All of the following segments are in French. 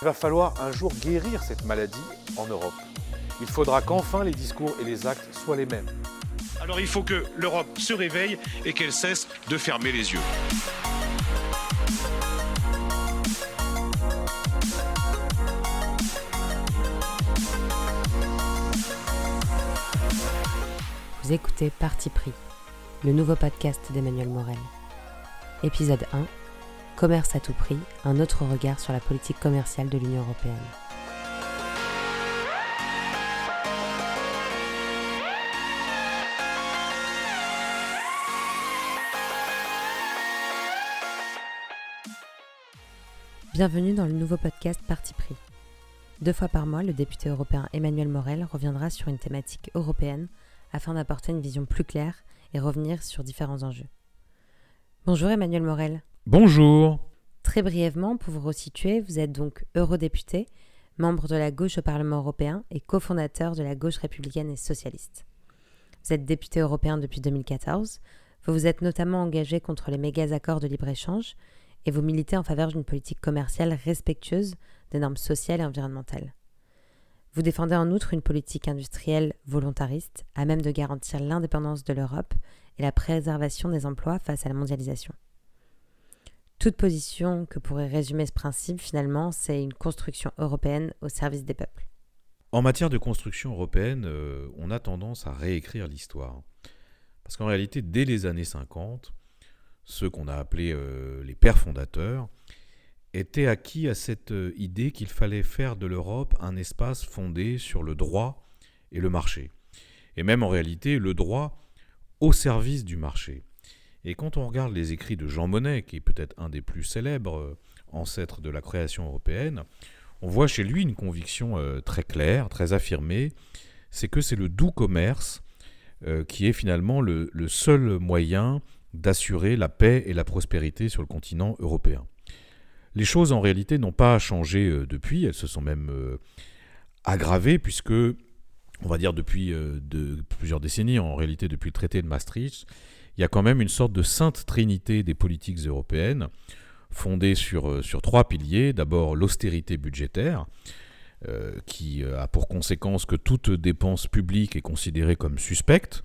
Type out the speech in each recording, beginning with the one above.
Il va falloir un jour guérir cette maladie en Europe. Il faudra qu'enfin les discours et les actes soient les mêmes. Alors il faut que l'Europe se réveille et qu'elle cesse de fermer les yeux. Vous écoutez Parti pris, le nouveau podcast d'Emmanuel Morel. Épisode 1 Commerce à tout prix, un autre regard sur la politique commerciale de l'Union européenne. Bienvenue dans le nouveau podcast Parti pris. Deux fois par mois, le député européen Emmanuel Morel reviendra sur une thématique européenne afin d'apporter une vision plus claire et revenir sur différents enjeux. Bonjour Emmanuel Morel. Bonjour. Très brièvement, pour vous resituer, vous êtes donc eurodéputé, membre de la gauche au Parlement européen et cofondateur de la gauche républicaine et socialiste. Vous êtes député européen depuis 2014. Vous vous êtes notamment engagé contre les méga accords de libre-échange et vous militez en faveur d'une politique commerciale respectueuse des normes sociales et environnementales. Vous défendez en outre une politique industrielle volontariste à même de garantir l'indépendance de l'Europe et la préservation des emplois face à la mondialisation. Toute position que pourrait résumer ce principe, finalement, c'est une construction européenne au service des peuples. En matière de construction européenne, euh, on a tendance à réécrire l'histoire. Parce qu'en réalité, dès les années 50, ceux qu'on a appelés euh, les pères fondateurs étaient acquis à cette euh, idée qu'il fallait faire de l'Europe un espace fondé sur le droit et le marché. Et même en réalité, le droit au service du marché. Et quand on regarde les écrits de Jean Monnet, qui est peut-être un des plus célèbres euh, ancêtres de la création européenne, on voit chez lui une conviction euh, très claire, très affirmée, c'est que c'est le doux commerce euh, qui est finalement le, seul moyen d'assurer la paix et la prospérité sur le continent européen. Les choses en réalité n'ont pas changé depuis, elles se sont même aggravées puisque, on va dire depuis de, plusieurs décennies, en réalité depuis le traité de Maastricht, il y a quand même une sorte de sainte trinité des politiques européennes, fondée sur, euh, trois piliers. D'abord l'austérité budgétaire, euh, qui euh, a pour conséquence que toute dépense publique est considérée comme suspecte.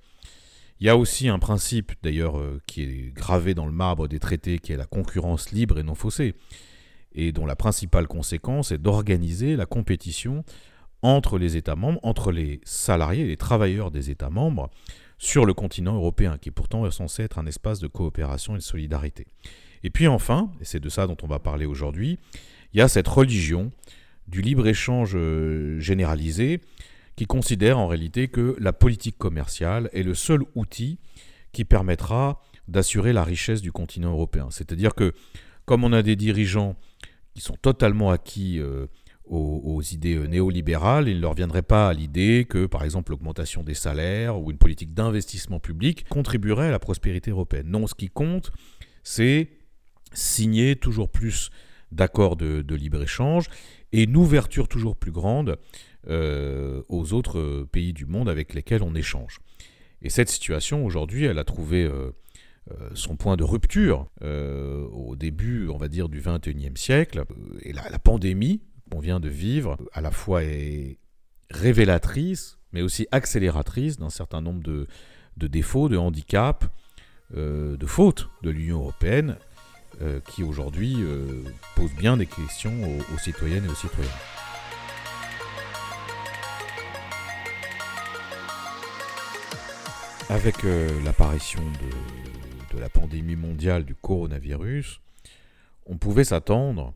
Il y a aussi un principe, d'ailleurs, qui est gravé dans le marbre des traités, qui est la concurrence libre et non faussée, et dont la principale conséquence est d'organiser la compétition entre les États membres, entre les salariés, les travailleurs des États membres, sur le continent européen, qui pourtant est censé être un espace de coopération et de solidarité. Et puis enfin, et c'est de ça dont on va parler aujourd'hui, il y a cette religion du libre-échange euh, généralisé qui considère en réalité que la politique commerciale est le seul outil qui permettra d'assurer la richesse du continent européen. C'est-à-dire que comme on a des dirigeants qui sont totalement acquis euh, aux, idées euh, néolibérales, il ne leur viendrait pas à l'idée que, par exemple, l'augmentation des salaires ou une politique d'investissement public contribuerait à la prospérité européenne. Non, ce qui compte, c'est signer toujours plus d'accords de, libre-échange et une ouverture toujours plus grande euh, aux autres pays du monde avec lesquels on échange. Et cette situation, aujourd'hui, elle a trouvé euh, son point de rupture au début, on va dire, du XXIe siècle. Et la pandémie qu'on vient de vivre, à la fois est révélatrice, mais aussi accélératrice d'un certain nombre de, défauts, de handicaps, euh, de fautes de l'Union européenne, euh, qui aujourd'hui euh, posent bien des questions aux, citoyennes et aux citoyens. Avec l'apparition de, de la pandémie mondiale du coronavirus, on pouvait s'attendre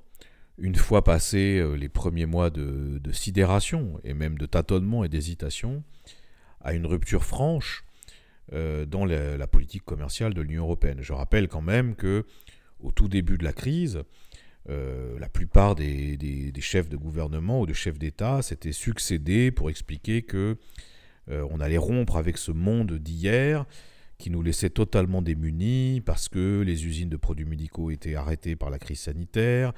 une fois passés euh, les premiers mois de, sidération et même de tâtonnement et d'hésitation, à une rupture franche euh, dans la, politique commerciale de l'Union européenne. Je rappelle quand même que au tout début de la crise, euh, la plupart des, chefs de gouvernement ou de chefs d'État s'étaient succédés pour expliquer que on allait rompre avec ce monde d'hier qui nous laissait totalement démunis parce que les usines de produits médicaux étaient arrêtées par la crise sanitaire,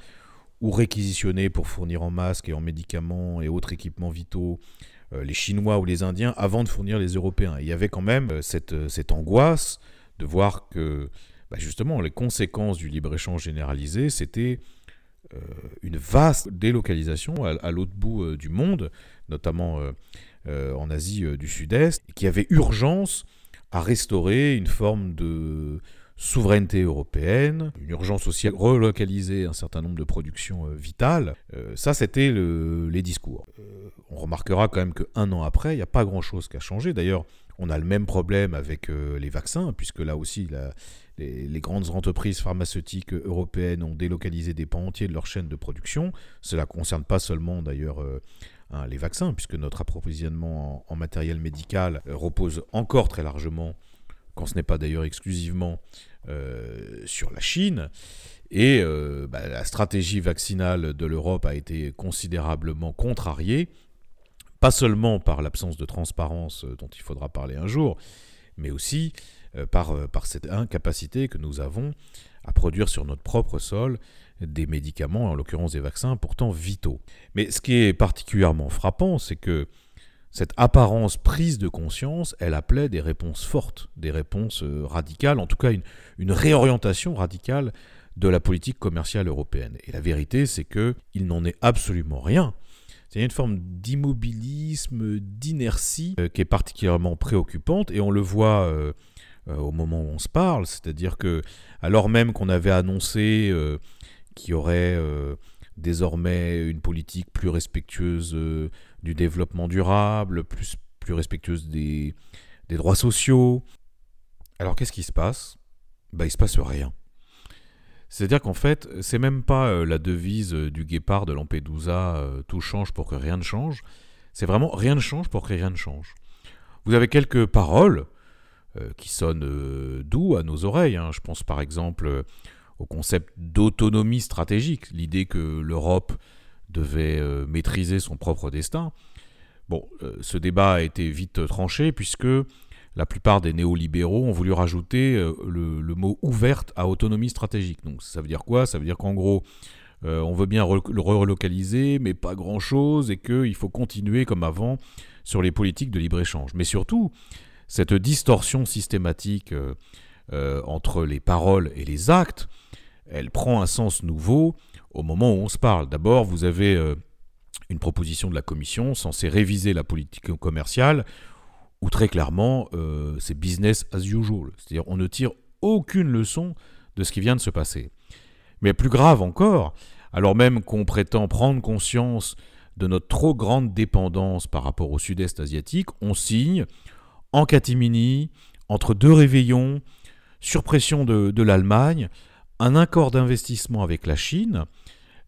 ou réquisitionner pour fournir en masques et en médicaments et autres équipements vitaux euh, les Chinois ou les Indiens avant de fournir les Européens. il y avait quand même euh, cette, euh, cette angoisse de voir que bah, justement les conséquences du libre-échange généralisé, c'était une vaste délocalisation à, l'autre bout du monde, notamment en Asie du Sud-Est, qui avait urgence à restaurer une forme de souveraineté européenne, une urgence aussi à relocaliser un certain nombre de productions euh, vitales. Euh, ça, c'était les discours. Euh, on remarquera quand même qu'un an après, il n'y a pas grand-chose qui a changé. D'ailleurs, on a le même problème avec les vaccins, puisque là aussi, les, grandes entreprises pharmaceutiques européennes ont délocalisé des pans entiers de leur chaîne de production. Cela ne concerne pas seulement d'ailleurs hein, les vaccins, puisque notre approvisionnement en matériel médical repose encore très largement quand ce n'est pas d'ailleurs exclusivement sur la Chine. Et euh, bah, la stratégie vaccinale de l'Europe a été considérablement contrariée, pas seulement par l'absence de transparence euh, dont il faudra parler un jour, mais aussi par, par cette incapacité que nous avons à produire sur notre propre sol des médicaments, en l'occurrence des vaccins, pourtant vitaux. Mais ce qui est particulièrement frappant, c'est que cette apparence prise de conscience, elle appelait des réponses fortes, des réponses euh, radicales, en tout cas une, réorientation radicale de la politique commerciale européenne. Et la vérité, c'est qu'il n'en est absolument rien. C'est une forme d'immobilisme, d'inertie euh, qui est particulièrement préoccupante, et on le voit euh, au moment où on se parle, c'est-à-dire que alors même qu'on avait annoncé qu'il y aurait désormais une politique plus respectueuse du développement durable, plus, plus respectueuse des, droits sociaux. Alors qu'est-ce qui se passe? Bah, Il se passe rien. C'est-à-dire qu'en fait, c'est même pas euh, la devise euh, du guépard de Lampedusa, euh, tout change pour que rien ne change. C'est vraiment rien ne change pour que rien ne change. Vous avez quelques paroles qui sonnent doux à nos oreilles. Hein. Je pense par exemple au concept d'autonomie stratégique, l'idée que l'Europe devait euh, maîtriser son propre destin. Bon, euh, ce débat a été vite tranché puisque la plupart des néolibéraux ont voulu rajouter euh, le, mot ouverte à autonomie stratégique. Donc ça veut dire quoi? Ça veut dire qu'en gros, on veut bien le relocaliser, mais pas grand-chose, et qu'il faut continuer comme avant sur les politiques de libre-échange. Mais surtout, cette distorsion systématique entre les paroles et les actes, elle prend un sens nouveau au moment où on se parle. D'abord, vous avez euh, une proposition de la Commission censée réviser la politique commerciale, où très clairement, euh, c'est business as usual. C'est-à-dire on ne tire aucune leçon de ce qui vient de se passer. Mais plus grave encore, alors même qu'on prétend prendre conscience de notre trop grande dépendance par rapport au sud-est asiatique, on signe en catimini, entre deux réveillons, sur pression de l'Allemagne, un accord d'investissement avec la Chine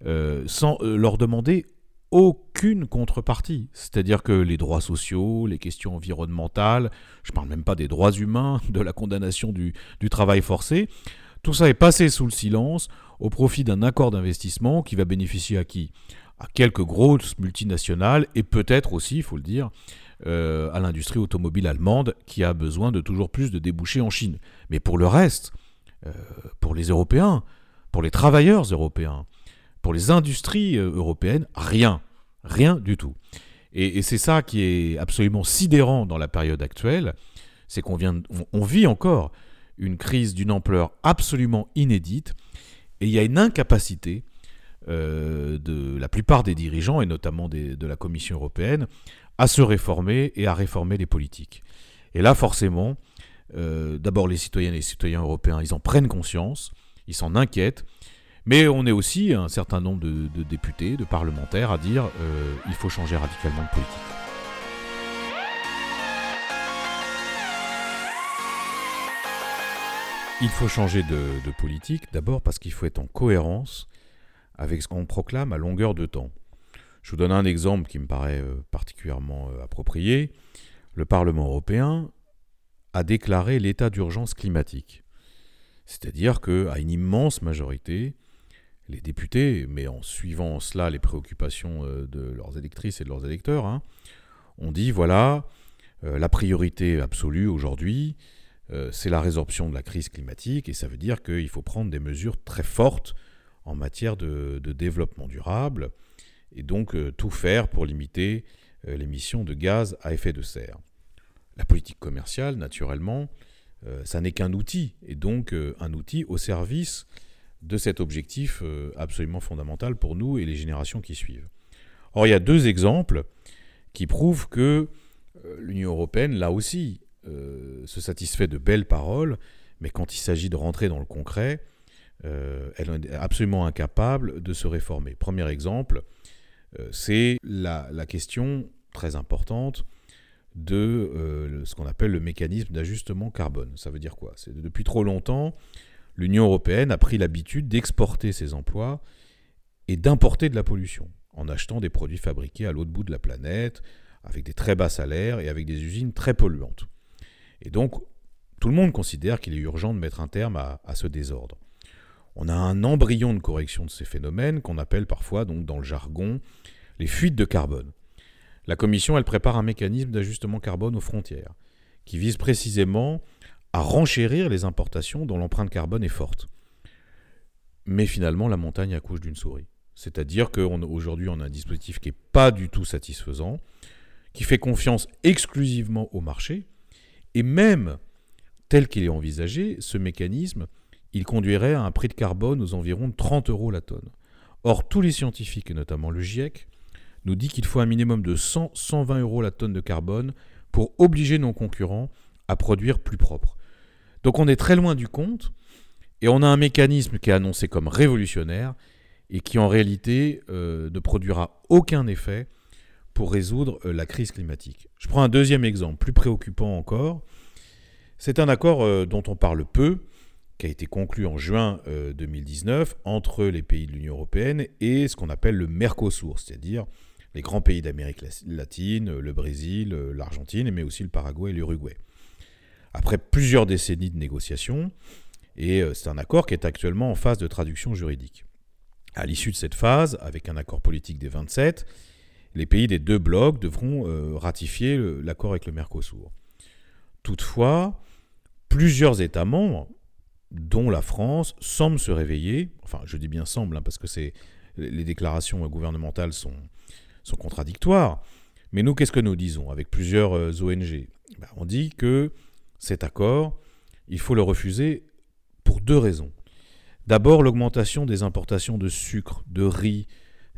euh, sans euh, leur demander aucune contrepartie. C'est-à-dire que les droits sociaux, les questions environnementales, je ne parle même pas des droits humains, de la condamnation du, travail forcé, tout ça est passé sous le silence au profit d'un accord d'investissement qui va bénéficier à qui? À quelques grosses multinationales et peut-être aussi, il faut le dire, à l'industrie automobile allemande qui a besoin de toujours plus de débouchés en Chine. Mais pour le reste, euh, pour les Européens, pour les travailleurs européens, pour les industries euh, européennes, rien. Rien du tout. Et, c'est ça qui est absolument sidérant dans la période actuelle, c'est qu'on vient, on, vit encore une crise d'une ampleur absolument inédite, et il y a une incapacité euh, de la plupart des dirigeants, et notamment de la Commission européenne, à se réformer et à réformer les politiques. Et là, forcément, euh, d'abord les citoyennes et les citoyens européens, ils en prennent conscience, ils s'en inquiètent, mais on est aussi un certain nombre de, députés, de parlementaires à dire euh, il faut changer radicalement de politique. Il faut changer de, politique d'abord parce qu'il faut être en cohérence avec ce qu'on proclame à longueur de temps. Je vous donne un exemple qui me paraît euh, particulièrement approprié. Le Parlement européen a déclaré l'état d'urgence climatique. C'est-à-dire qu'à une immense majorité, les députés, mais en suivant cela les préoccupations euh, de leurs électrices et de leurs électeurs, hein, ont dit voilà, euh, la priorité absolue aujourd'hui, euh, c'est la résorption de la crise climatique, et ça veut dire qu'il faut prendre des mesures très fortes en matière de développement durable, et donc tout faire pour limiter l'émission de gaz à effet de serre. La politique commerciale, naturellement, euh, ça n'est qu'un outil, et donc euh, un outil au service de cet objectif absolument fondamental pour nous et les générations qui suivent. Or, il y a deux exemples qui prouvent que l'Union européenne, là aussi, se satisfait de belles paroles, mais quand il s'agit de rentrer dans le concret, elle est absolument incapable de se réformer. Premier exemple, c'est la, la, question très importante de euh, ce qu'on appelle le mécanisme d'ajustement carbone. Ça veut dire quoi? C'est depuis trop longtemps, l'Union européenne a pris l'habitude d'exporter ses emplois et d'importer de la pollution en achetant des produits fabriqués à l'autre bout de la planète, avec des très bas salaires et avec des usines très polluantes. Et donc, tout le monde considère qu'il est urgent de mettre un terme à, ce désordre. On a un embryon de correction de ces phénomènes qu'on appelle parfois, dans le jargon, les fuites de carbone. La Commission, elle prépare un mécanisme d'ajustement carbone aux frontières, qui vise précisément à renchérir les importations dont l'empreinte carbone est forte. Mais finalement, la montagne accouche d'une souris. C'est-à-dire qu'aujourd'hui, on, on a un dispositif qui n'est pas du tout satisfaisant, qui fait confiance exclusivement au marché, et même tel qu'il est envisagé, ce mécanisme, il conduirait à un prix de carbone aux environs de 30 euros la tonne. Or, tous les scientifiques, et notamment le GIEC, nous dit qu'il faut un minimum de 100-120 euros la tonne de carbone pour obliger nos concurrents à produire plus propre. Donc on est très loin du compte et on a un mécanisme qui est annoncé comme révolutionnaire et qui en réalité euh, ne produira aucun effet pour résoudre euh, la crise climatique. Je prends un deuxième exemple, plus préoccupant encore. C'est un accord euh, dont on parle peu, qui a été conclu en juin 2019 entre les pays de l'Union européenne et ce qu'on appelle le Mercosur, c'est-à-dire les grands pays d'Amérique latine, le Brésil, l'Argentine, mais aussi le Paraguay et l'Uruguay. Après plusieurs décennies de négociations, et euh, c'est un accord qui est actuellement en phase de traduction juridique. À l'issue de cette phase, avec un accord politique des 27, les pays des deux blocs devront euh, ratifier l'accord avec le Mercosur. Toutefois, plusieurs États membres, dont la France, semblent se réveiller, enfin je dis bien semble, hein, parce que les déclarations gouvernementales sont, sont contradictoires. Mais nous, qu'est-ce que nous disons avec plusieurs euh, ONG ben, On dit que cet accord, il faut le refuser pour deux raisons. D'abord, l'augmentation des importations de sucre, de riz,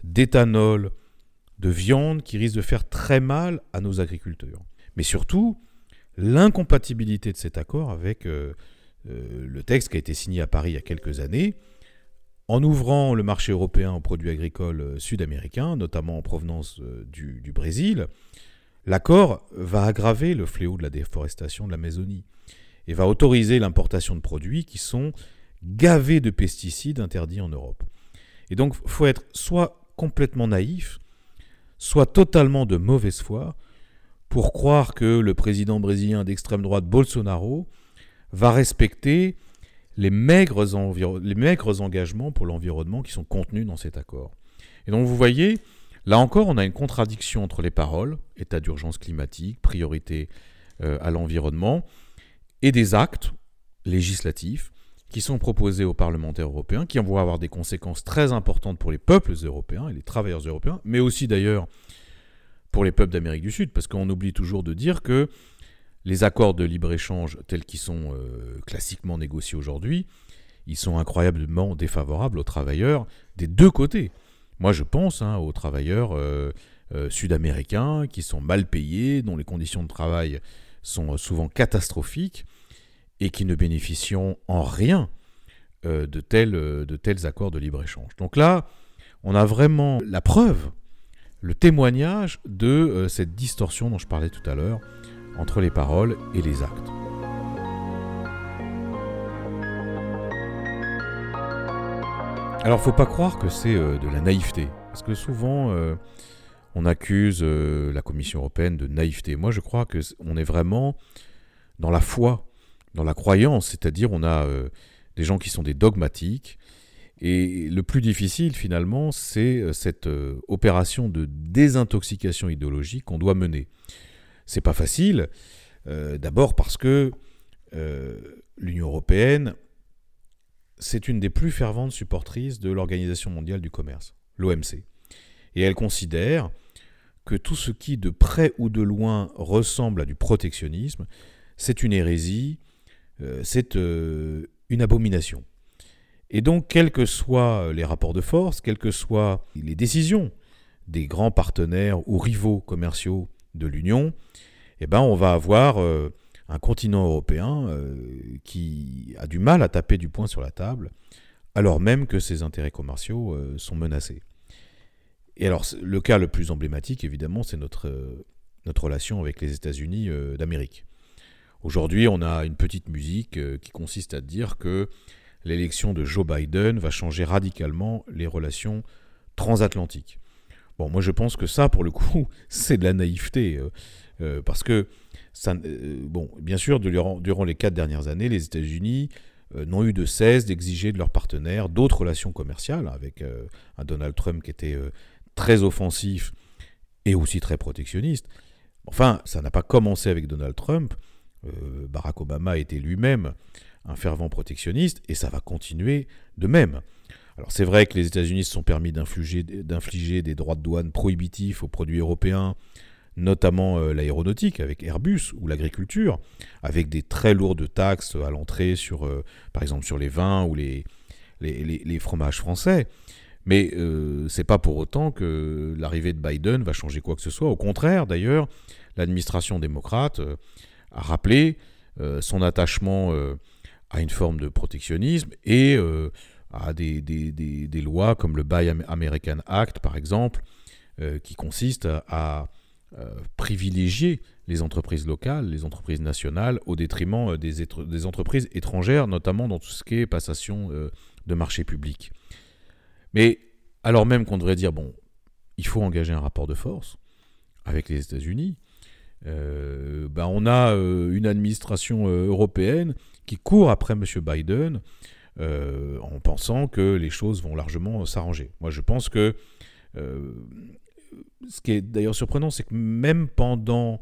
d'éthanol, de viande qui risque de faire très mal à nos agriculteurs. Mais surtout, l'incompatibilité de cet accord avec euh, euh, le texte qui a été signé à Paris il y a quelques années, en ouvrant le marché européen aux produits agricoles euh, sud-américains, notamment en provenance euh, du, Brésil, l'accord va aggraver le fléau de la déforestation de l'Amazonie et va autoriser l'importation de produits qui sont gavés de pesticides interdits en Europe. Et donc, il faut être soit complètement naïf, soit totalement de mauvaise foi pour croire que le président brésilien d'extrême droite Bolsonaro va respecter les maigres, les maigres engagements pour l'environnement qui sont contenus dans cet accord. Et donc vous voyez, là encore, on a une contradiction entre les paroles, état d'urgence climatique, priorité euh, à l'environnement, et des actes législatifs qui sont proposés aux parlementaires européens, qui vont avoir des conséquences très importantes pour les peuples européens et les travailleurs européens, mais aussi d'ailleurs pour les peuples d'Amérique du Sud, parce qu'on oublie toujours de dire que les accords de libre-échange tels qu'ils sont euh, classiquement négociés aujourd'hui, ils sont incroyablement défavorables aux travailleurs des deux côtés. Moi, je pense hein, aux travailleurs euh, euh, sud-américains qui sont mal payés, dont les conditions de travail sont souvent catastrophiques et qui ne bénéficient en rien de, tels, de tels accords de libre-échange. Donc là, on a vraiment la preuve, le témoignage de cette distorsion dont je parlais tout à l'heure entre les paroles et les actes. Alors faut pas croire que c'est euh, de la naïveté, parce que souvent euh, on accuse euh, la Commission européenne de naïveté. Moi je crois que on est vraiment dans la foi, dans la croyance, c'est-à-dire on a des gens qui sont des dogmatiques, et le plus difficile finalement c'est cette opération de désintoxication idéologique qu'on doit mener. C'est pas facile. Euh, d'abord parce que euh, l'Union européenne, c'est une des plus ferventes supportrices de l'Organisation mondiale du commerce, l'OMC. Et elle considère que tout ce qui, de près ou de loin, ressemble à du protectionnisme, c'est une hérésie, euh, c'est une abomination. Et donc, quels que soient les rapports de force, quelles que soient les décisions des grands partenaires ou rivaux commerciaux de l'Union, eh ben, on va avoir euh, un continent européen euh, qui a du mal à taper du poing sur la table, alors même que ses intérêts commerciaux euh, sont menacés. Et alors, le cas le plus emblématique, évidemment, c'est notre, notre relation avec les États-Unis d'Amérique. Aujourd'hui, on a une petite musique qui consiste à dire que l'élection de Joe Biden va changer radicalement les relations transatlantiques. Bon, moi je pense que ça, pour le coup, c'est de la naïveté. Euh, euh, parce que, ça, euh, bon, bien sûr, durant, durant, les quatre dernières années, les États-Unis n'ont eu de cesse d'exiger de leurs partenaires d'autres relations commerciales, avec un Donald Trump qui était très offensif et aussi très protectionniste. Enfin, ça n'a pas commencé avec Donald Trump. Barack Obama était lui-même un fervent protectionniste, et ça va continuer de même. Alors c'est vrai que les États-Unis se sont permis d'infliger des droits de douane prohibitifs aux produits européens, notamment euh, l'aéronautique avec Airbus ou l'agriculture, avec des très lourdes taxes à l'entrée sur, euh, par exemple, sur les vins ou les, fromages français. Mais euh, c'est pas pour autant que l'arrivée de Biden va changer quoi que ce soit. Au contraire, d'ailleurs, l'administration démocrate a rappelé son attachement à une forme de protectionnisme et euh, à des, lois comme le Buy American Act, par exemple, euh, qui consiste à, euh, privilégier les entreprises locales, les entreprises nationales, au détriment des, des, entreprises étrangères, notamment dans tout ce qui est passation de marché public. Mais alors même qu'on devrait dire, bon, il faut engager un rapport de force avec les États-Unis, ben on a une administration européenne qui court après M. Biden euh, en pensant que les choses vont largement s'arranger. Moi, je pense que euh, ce qui est d'ailleurs surprenant, c'est que même pendant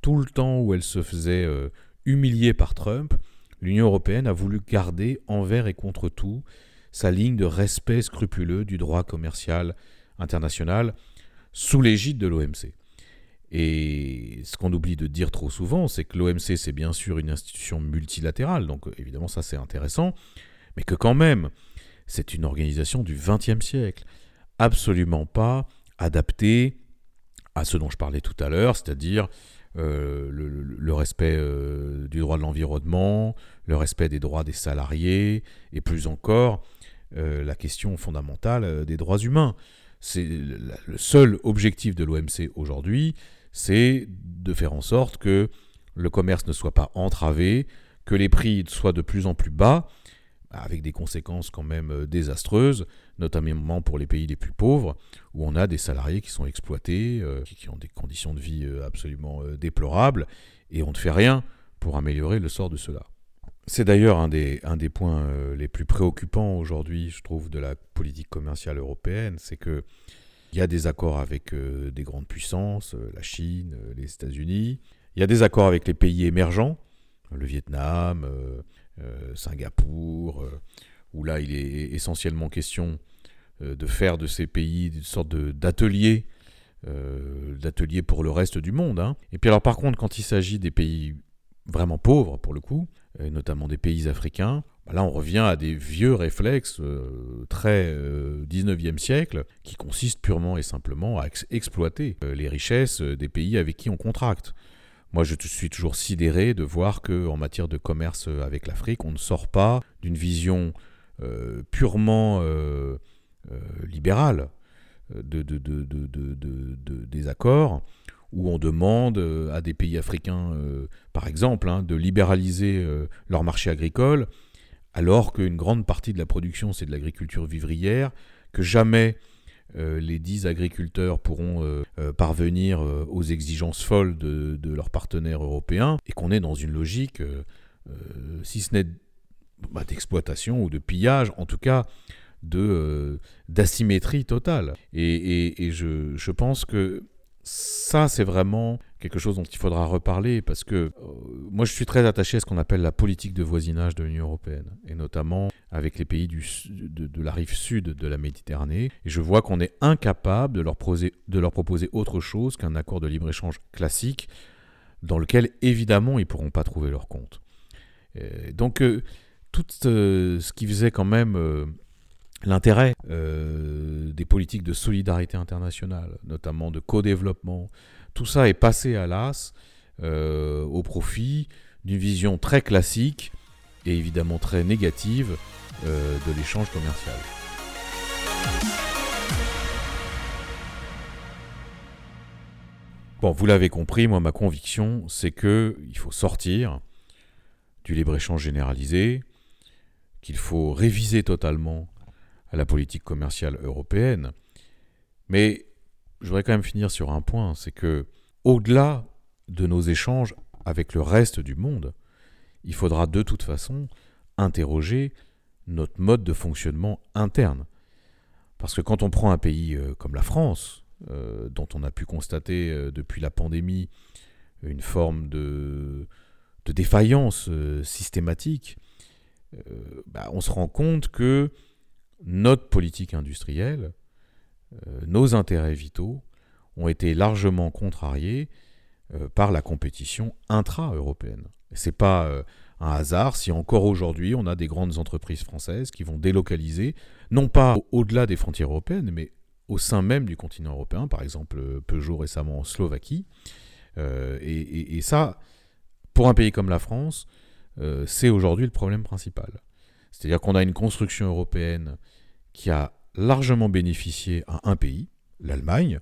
tout le temps où elle se faisait euh, humilier par Trump, l'Union européenne a voulu garder envers et contre tout sa ligne de respect scrupuleux du droit commercial international sous l'égide de l'OMC. Et ce qu'on oublie de dire trop souvent, c'est que l'OMC, c'est bien sûr une institution multilatérale, donc évidemment ça c'est intéressant, mais que quand même, c'est une organisation du XXe siècle, absolument pas adaptée à ce dont je parlais tout à l'heure, c'est-à-dire euh, le, respect euh, du droit de l'environnement, le respect des droits des salariés, et plus encore la question fondamentale des droits humains. C'est le seul objectif de l'OMC aujourd'hui, c'est de faire en sorte que le commerce ne soit pas entravé, que les prix soient de plus en plus bas, avec des conséquences quand même euh, désastreuses, notamment pour les pays les plus pauvres, où on a des salariés qui sont exploités, euh, qui ont des conditions de vie euh, absolument déplorables, et on ne fait rien pour améliorer le sort de cela. C'est d'ailleurs un des, points les plus préoccupants aujourd'hui, je trouve, de la politique commerciale européenne, c'est que il y a des accords avec des grandes puissances, la Chine, les États-Unis. Il y a des accords avec les pays émergents, le Vietnam, Singapour, où là il est essentiellement question de faire de ces pays une sorte d'atelier, d'atelier pour le reste du monde. Hein. Et puis alors par contre, quand il s'agit des pays vraiment pauvres, pour le coup, notamment des pays africains, bah là, on revient à des vieux réflexes euh, très 19e euh, siècle qui consistent purement et simplement à exploiter euh, les richesses des pays avec qui on contracte. Moi, je suis toujours sidéré de voir que, en matière de commerce avec l'Afrique, on ne sort pas d'une vision purement libérale de, des accords où on demande à des pays africains, par exemple, hein, de libéraliser leur marché agricole alors qu'une grande partie de la production, c'est de l'agriculture vivrière, que jamais euh, les dix agriculteurs pourront euh, euh, parvenir aux exigences folles de, leurs partenaires européens, et qu'on est dans une logique, si ce n'est bah, d'exploitation ou de pillage, en tout cas d'asymétrie totale. Et, je, pense que ça, c'est vraiment quelque chose dont il faudra reparler parce que euh, moi, je suis très attaché à ce qu'on appelle la politique de voisinage de l'Union européenne et notamment avec les pays du, de, la rive sud de la Méditerranée. Et je vois qu'on est incapable de leur, de leur proposer autre chose qu'un accord de libre-échange classique dans lequel, évidemment, ils ne pourront pas trouver leur compte. donc, euh, tout euh, ce qui faisait quand même l'intérêt des politiques de solidarité internationale, notamment de co-développement, tout ça est passé à l'as euh, au profit d'une vision très classique et évidemment très négative euh, de l'échange commercial. Bon, vous l'avez compris, moi ma conviction, c'est que il faut sortir du libre-échange généralisé, qu'il faut réviser totalement la politique commerciale européenne. Mais je voudrais quand même finir sur un point, c'est que au-delà de nos échanges avec le reste du monde, il faudra de toute façon interroger notre mode de fonctionnement interne. Parce que quand on prend un pays euh, comme la France, euh, dont on a pu constater euh, depuis la pandémie une forme de, défaillance systématique, bah, on se rend compte que notre politique industrielle, nos intérêts vitaux, ont été largement contrariés par la compétition intra-européenne. Ce n'est pas un hasard si encore aujourd'hui on a des grandes entreprises françaises qui vont délocaliser, non pas au-delà des frontières européennes, mais au sein même du continent européen, par exemple Peugeot récemment en Slovaquie. Euh, et, ça, pour un pays comme la France, euh, c'est aujourd'hui le problème principal. C'est-à-dire qu'on a une construction européenne qui a largement bénéficié à un pays, l'Allemagne,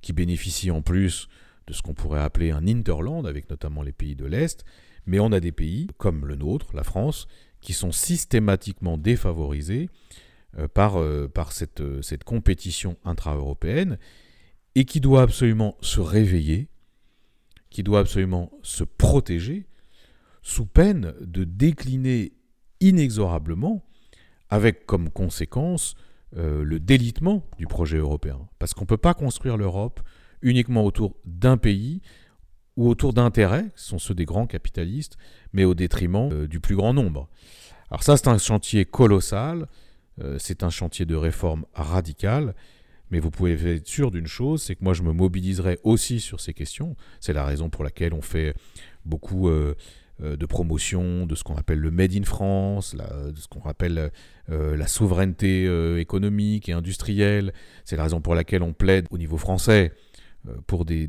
qui bénéficie en plus de ce qu'on pourrait appeler un interland, avec notamment les pays de l'Est, mais on a des pays, comme le nôtre, la France, qui sont systématiquement défavorisés euh, par, euh, par cette, euh, cette compétition intra-européenne et qui doit absolument se réveiller, qui doit absolument se protéger, sous peine de décliner inexorablement, avec comme conséquence le délitement du projet européen. Parce qu'on ne peut pas construire l'Europe uniquement autour d'un pays ou autour d'intérêts, qui sont ceux des grands capitalistes, mais au détriment euh, du plus grand nombre. Alors ça, c'est un chantier colossal, euh, c'est un chantier de réforme radicale, mais vous pouvez être sûr d'une chose, c'est que moi je me mobiliserai aussi sur ces questions. C'est la raison pour laquelle on fait beaucoup euh, de promotion de ce qu'on appelle le Made in France, de ce qu'on appelle la souveraineté économique et industrielle. C'est la raison pour laquelle on plaide au niveau français euh, pour des,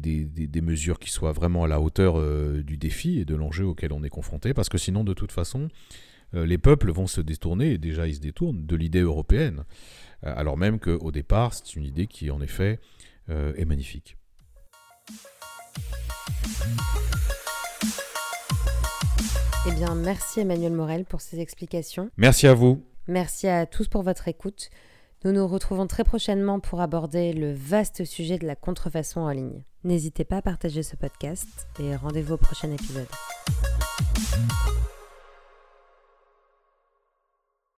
mesures qui soient vraiment à la hauteur euh, du défi et de l'enjeu auquel on est confronté, parce que sinon, de toute façon, euh, les peuples vont se détourner, et déjà ils se détournent, de l'idée européenne, alors même qu'au départ, c'est une idée qui, en effet, est magnifique. Eh bien, merci Emmanuel Morel pour ces explications. Merci à vous. Merci à tous pour votre écoute. Nous nous retrouvons très prochainement pour aborder le vaste sujet de la contrefaçon en ligne. N'hésitez pas à partager ce podcast et rendez-vous au prochain épisode.